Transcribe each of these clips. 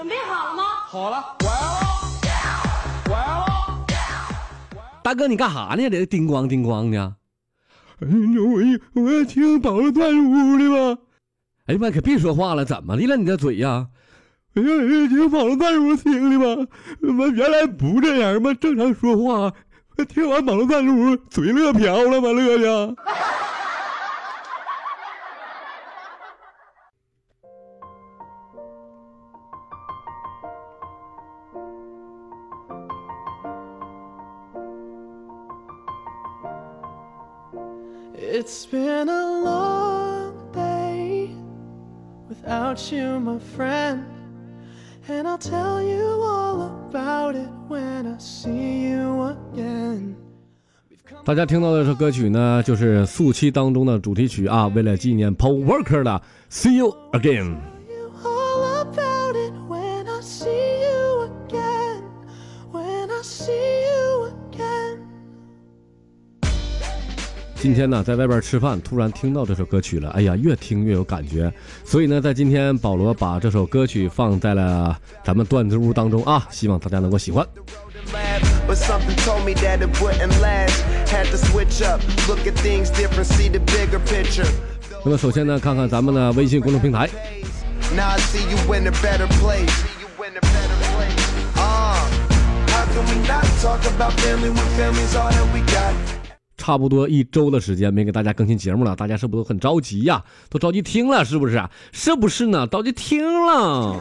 准备好了吗？好了，我来了，我来了。大哥，你干啥呢？这叮咣叮咣的。哎呦，我我要听宝乐段屋的吧。哎呀妈，可别说话了，怎么的了？你这嘴呀？哎呀，听宝乐段屋听的吧。我原来不这样吗？正常说话。听完宝乐段屋，嘴乐瓢了吗？乐的。It's been a long day without you, my friend. And I'll tell you all about it when I see you again. 大家听到的这首歌曲呢，就是《速七》当中的主题曲啊，为了纪念 Paul Walker 的《See You Again》。 今天呢，在外边吃饭，突然听到这首歌曲了，哎呀，越听越有感觉。所以呢，在今天保罗把这首歌曲放在了咱们段子屋当中啊，希望大家能够喜欢。but something told me that it wouldn't last. Had to switch up, look at things different, see the bigger picture. 那么首先呢，看看咱们的微信公众平台，Now I see you in a better place. See you in a better place. Uh, how can we not talk about family when family's all that we got? 差不多一周的时间没给大家更新节目了，大家是不是都很着急呀？都着急听了，是不是？是不是呢？着急听了，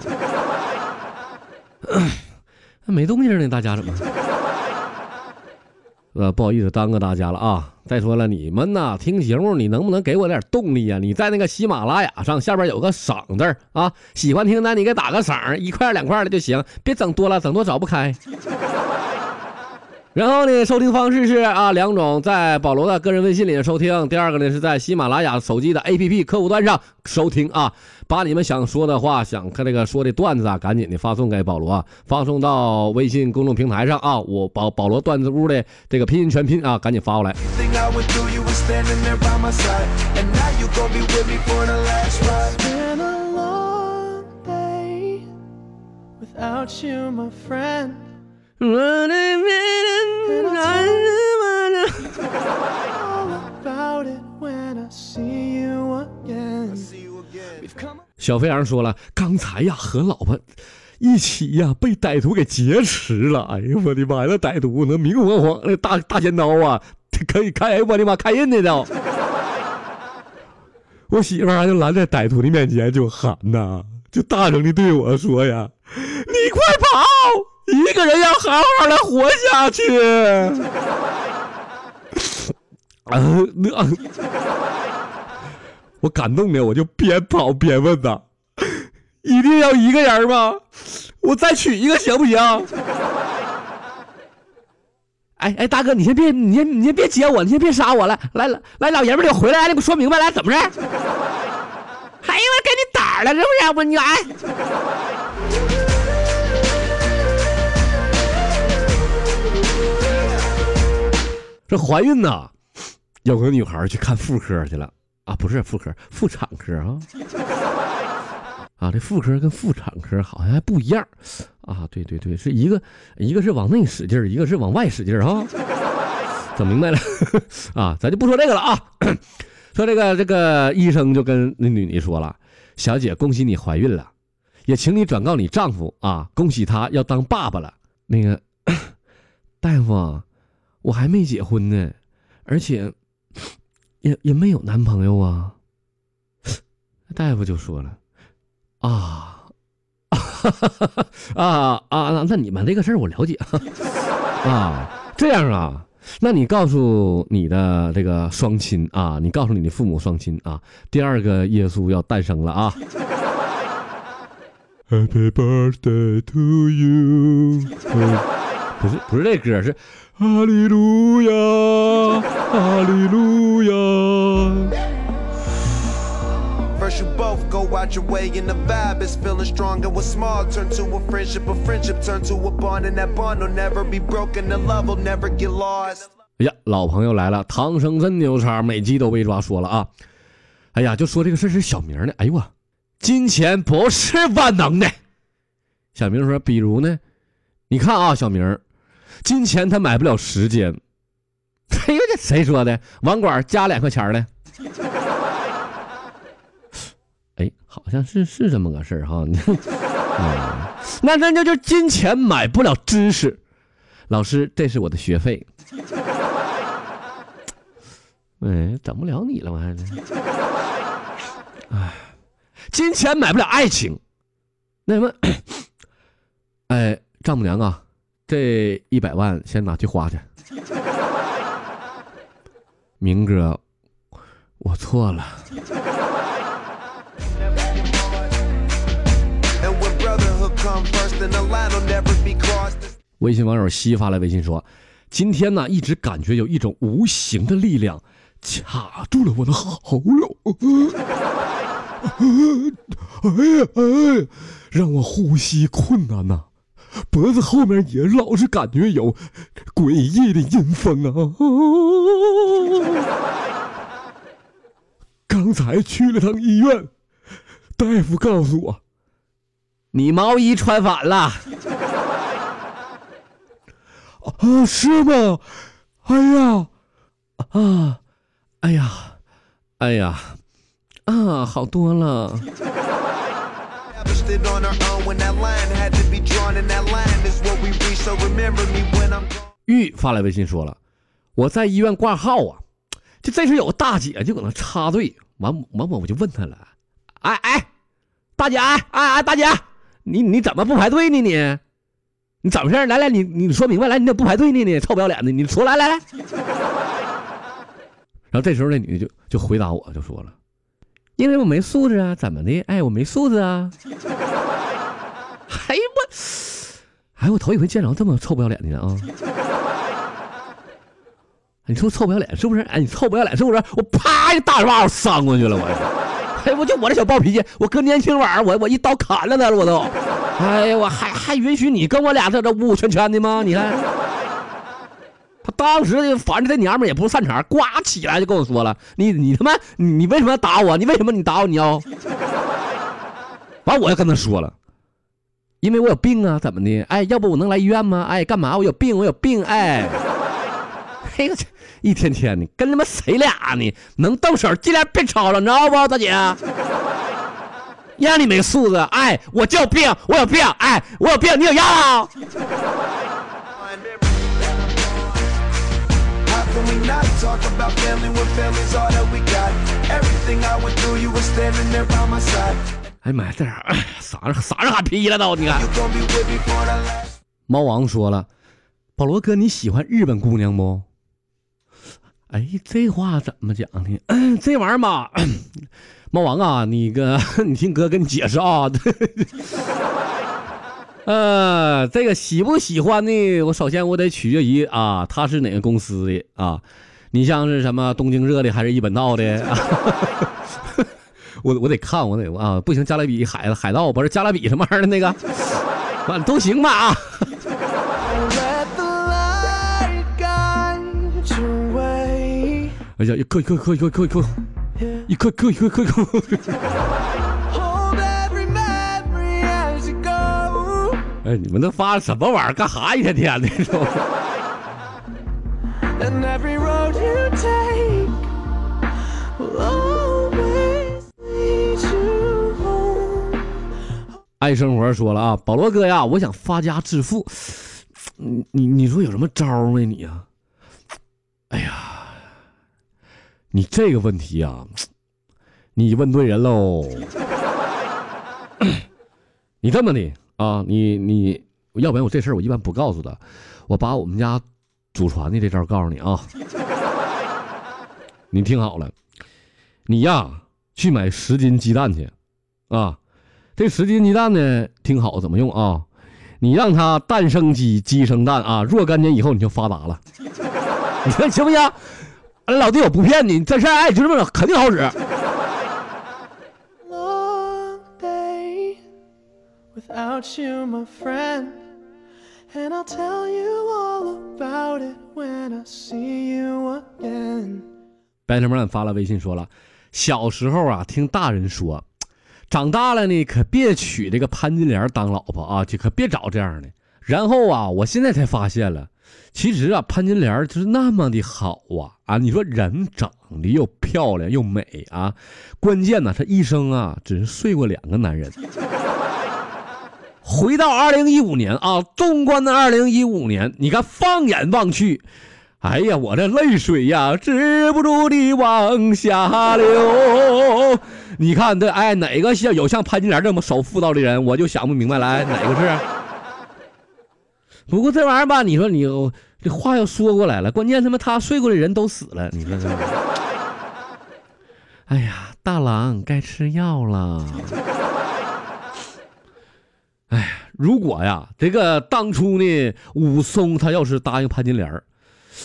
没动静呢，大家怎么？呃，不好意思耽搁大家了啊！再说了，你们呐，听节目你能不能给我点动力呀、你在那个喜马拉雅上下边有个赏字啊，喜欢听的你给打个赏，一块两块的就行，别整多了，整多找不开。然后呢，收听方式是啊两种，在保罗的个人微信里收听，第二个呢是在喜马拉雅手机的 APP 客户端上收听啊。把你们想说的话、想看这个说的段子啊，赶紧的发送给保罗啊，发送到微信公众平台上啊。我保保罗段子屋的这个拼音全拼啊，赶紧发过来。Thing I went through, you were standing there by my side. And now you gon' be with me for the last ride. Been a long day without you, my friend. 小飞羊说了，刚才呀和老婆一起呀被歹徒给劫持了。哎呦我的妈呀，那歹徒那明晃晃那大大尖刀啊，可以开，我的妈，开刃的都。我媳妇儿就拦在歹徒的面前就喊呐，就大声的对我说呀：“你快跑，一个人要好好的活下去。”啊，那。我感动的，我就边跑边问呐：“一定要一个人吗？我再娶一个行不行？”哎哎，大哥，你先别，你先你先别接我，你先别杀我了。来来来，老爷们儿，你回来，你给我说明白，来怎么着？哎呀，我给你胆了，是不是？我你来。这怀孕呐，有个女孩去看妇科去了。啊，不是妇科，妇产科啊，啊，这妇科跟妇产科好像还不一样，啊，对对对，是一个一个是往内使劲，一个是往外使劲儿啊，整明白了。啊，咱就不说这个了啊，说这个这个医生就跟那女的说了，小姐，恭喜你怀孕了，也请你转告你丈夫啊，恭喜他要当爸爸了。那个 大夫，我还没结婚呢，而且。也也没有男朋友啊，大夫就说了，啊，啊啊，那你们这个事儿我了解。啊，这样啊，那你告诉你的这个双亲啊，你告诉你的父母双亲啊，第二个耶稣要诞生了啊。Happy birthday to you，不是不是这歌是哈利路亚，哈利路亚。You both go out your way, and the vibe is feeling strong. And what's small turn to a friendship, a friendship turn to a bond, and that bond will never be broken. The love will never get lost. 哎呀，老朋友来了，唐僧真牛叉，每集都被抓说了啊！哎呀，就说这个事是小明的。哎呦我，金钱不是万能的，小明说：“比如呢？你看啊，小明，金钱他买不了时间。哎呦，这谁说的？网管加两块钱的。哎，好像是是这么个事儿哈。啊，那那那就金钱买不了知识。老师，这是我的学费。哎，整不了你了，我还是。哎，金钱买不了爱情。那什么，哎，丈母娘啊，这一百万先拿去花去，明哥，我错了。微信网友西发来微信说：“今天呢，一直感觉有一种无形的力量卡住了我的喉咙，哎呀哎，让我呼吸困难呢。”脖子后面也老是感觉有诡异的阴风啊。刚才去了趟医院，大夫告诉我，你毛衣穿反了。”啊，是吗？哎呀，啊，哎呀，哎呀，啊，好多了。It on our own when that line had to be drawn, and that line is what we reach. So remember me when I'm gone. 玉发来微信说了，我在医院挂号啊，就这时有个大姐就搁那插队，完完我我就问她了，哎哎，大姐哎哎哎大姐，你你怎么不排队呢你？你怎么回事？来来，你你说明白，来，你怎么不排队呢？你臭不要脸的，你说来来来。然后这时候那女的就就回答我，就说了，因为我没素质啊，怎么的？哎，我没素质啊。哎我，哎我头一回见着这么臭不要脸的人啊！你说臭不要脸是不是？哎，你臭不要脸是不是？我啪一大嘴巴掌扇过去了，我。哎，我就我这小暴脾气，我搁年轻晚上我我一刀砍了他了，我都。哎呀，我还还允许你跟我俩这这呜呜圈圈的吗？你看，他当时反正这娘们也不擅长，呱起来就跟我说了：“你你他妈你你为什么要打我？你为什么你打我？你要？”完我就跟他说了，因为我有病啊，怎么的？哎，要不我能来医院吗？哎，干嘛？我有病，我有病，哎。嘿，我去一天天的跟他妈谁俩呢？能动手尽量别吵了，你知道不，大姐？让你没素质！哎，我就有病，我有病！哎，我有病，你有药啊？哎妈呀，这啥啥啥哈皮了都，你看。猫王说了，保罗哥，你喜欢日本姑娘不？哎，这话怎么讲呢？这玩意儿嘛，猫王啊，你个，你听哥跟你解释啊。呃，这个喜不喜欢呢？我首先我得取决于啊，他是哪个公司的啊？你像是什么东京热的，还是一本道的？我我得看，我得啊，不行，加勒比海海盗不是加勒比什么玩意儿的那个，反正都行吧啊。哎呀，一扣一扣一扣一颗一扣一扣一扣一颗一颗一颗一颗。Hold every memory as you go. 哎，你们都发什么玩意儿？干哈一天天的？And every road you take will 爱生活说了啊，保罗哥呀，我想发家致富，你你你说有什么招儿没你呀？哎呀，你这个问题啊，你问对人喽。你这么的啊，你你要不然我这事儿我一般不告诉他，我把我们家祖传的这招告诉你啊。你听好了，你呀去买十斤鸡蛋去，啊，这十斤鸡蛋呢，听好怎么用啊？你让它蛋生鸡，鸡生蛋啊，若干年以后你就发达了。你看行不行？俺老弟我不骗你，这事儿哎就这么整，肯定好使。Long day without you, my friend. And I'll tell you all about it when I see you again. 白特曼发了微信说了，小时候啊，听大人说，长大了呢，可别娶这个潘金莲当老婆啊，就可别找这样的。然后啊，我现在才发现了，其实啊，潘金莲就是那么的好啊啊！你说人长得又漂亮又美啊，关键呢，她一生啊，只是睡过两个男人。回到二零一五年啊，纵观的二零一五年，你看放眼望去，哎呀，我这泪水呀，止不住的往下流。你看这，哎，哪个像有像潘金莲这么守妇道的人，我就想不明白来，哪个是？不过这玩意儿吧，你说你这话又说过来了，关键他妈他睡过的人都死了，你说这？哎呀，大郎该吃药了。哎呀，如果呀，这个当初呢，武松他要是答应潘金莲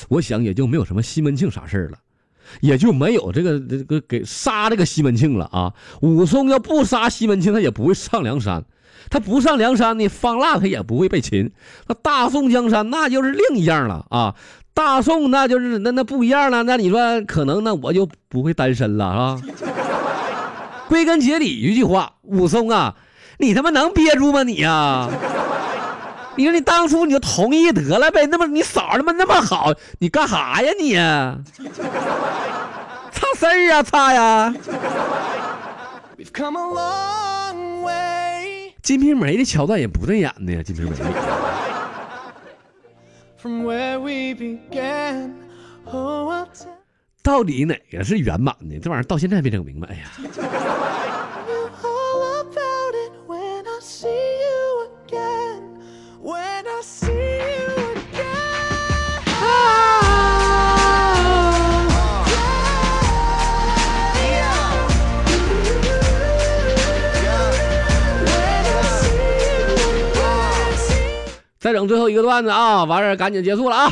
我想也就没有什么西门庆啥事儿了，也就没有这个这个给杀这个西门庆了啊。武松要不杀西门庆，他也不会上梁山。他不上梁山呢，方腊他也不会被擒。那大宋江山那就是另一样了啊！大宋那就是那那不一样了。那你说可能那我就不会单身了啊？归根结底一句话，武松啊，你他妈能憋住吗你呀？你说你当初你就同意得了呗？那么你嫂他妈那么好，你干啥呀你？差事儿啊差呀！金瓶梅的桥段也不对演的呀，金瓶梅。到底哪个是圆满的？这玩意儿到现在没整明白。哎呀。再整最后一个段子啊，完事儿赶紧结束了啊！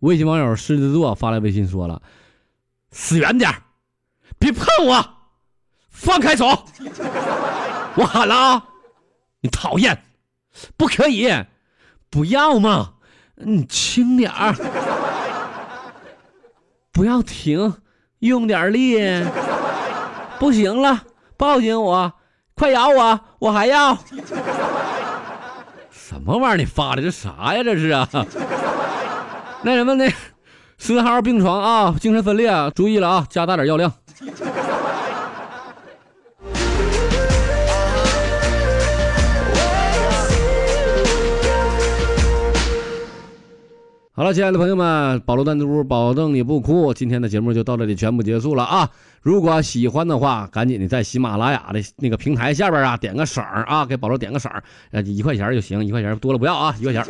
微信网友狮子座发来微信说了：“死远点别碰我，放开手！我喊了啊，你讨厌，不可以，不要嘛，你轻点儿，不要停，用点力，不行了。”抱紧我，快咬我，我还要。什么玩意儿？你发的这啥呀？这是啊？那什么呢？四号病床啊，精神分裂，注意了啊，加大点药量。好了，亲爱的朋友们，保罗弹珠保证你不哭。今天的节目就到这里全部结束了啊！如果喜欢的话，赶紧的在喜马拉雅的那个平台下边啊点个色啊，给保罗点个赏，呃，一块钱就行，一块钱多了不要啊，一块钱。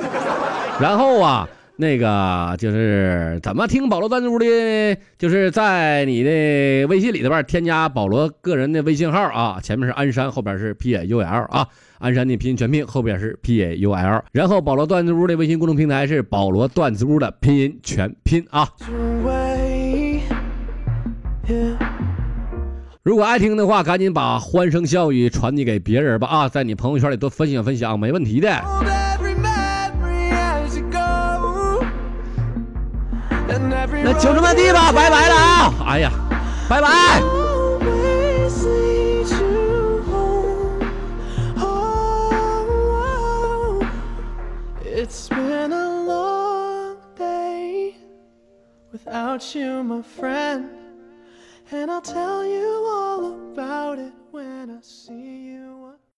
然后啊。那个就是怎么听保罗弹珠的，就是在你的微信里头边添加保罗个人的微信号啊，前面是鞍山，后边是 P A U L 啊，鞍山的拼音全拼后边是 P A U L，然后保罗段子屋的微信公众平台是保罗段子屋的拼音全拼啊。如果爱听的话，赶紧把欢声笑语传递给别人吧啊，在你朋友圈里多分享分享，没问题的。那就这么地吧，拜拜了啊！哎呀，拜拜。It's been a long day without you, my friend. And I'll tell you all about it when I see you.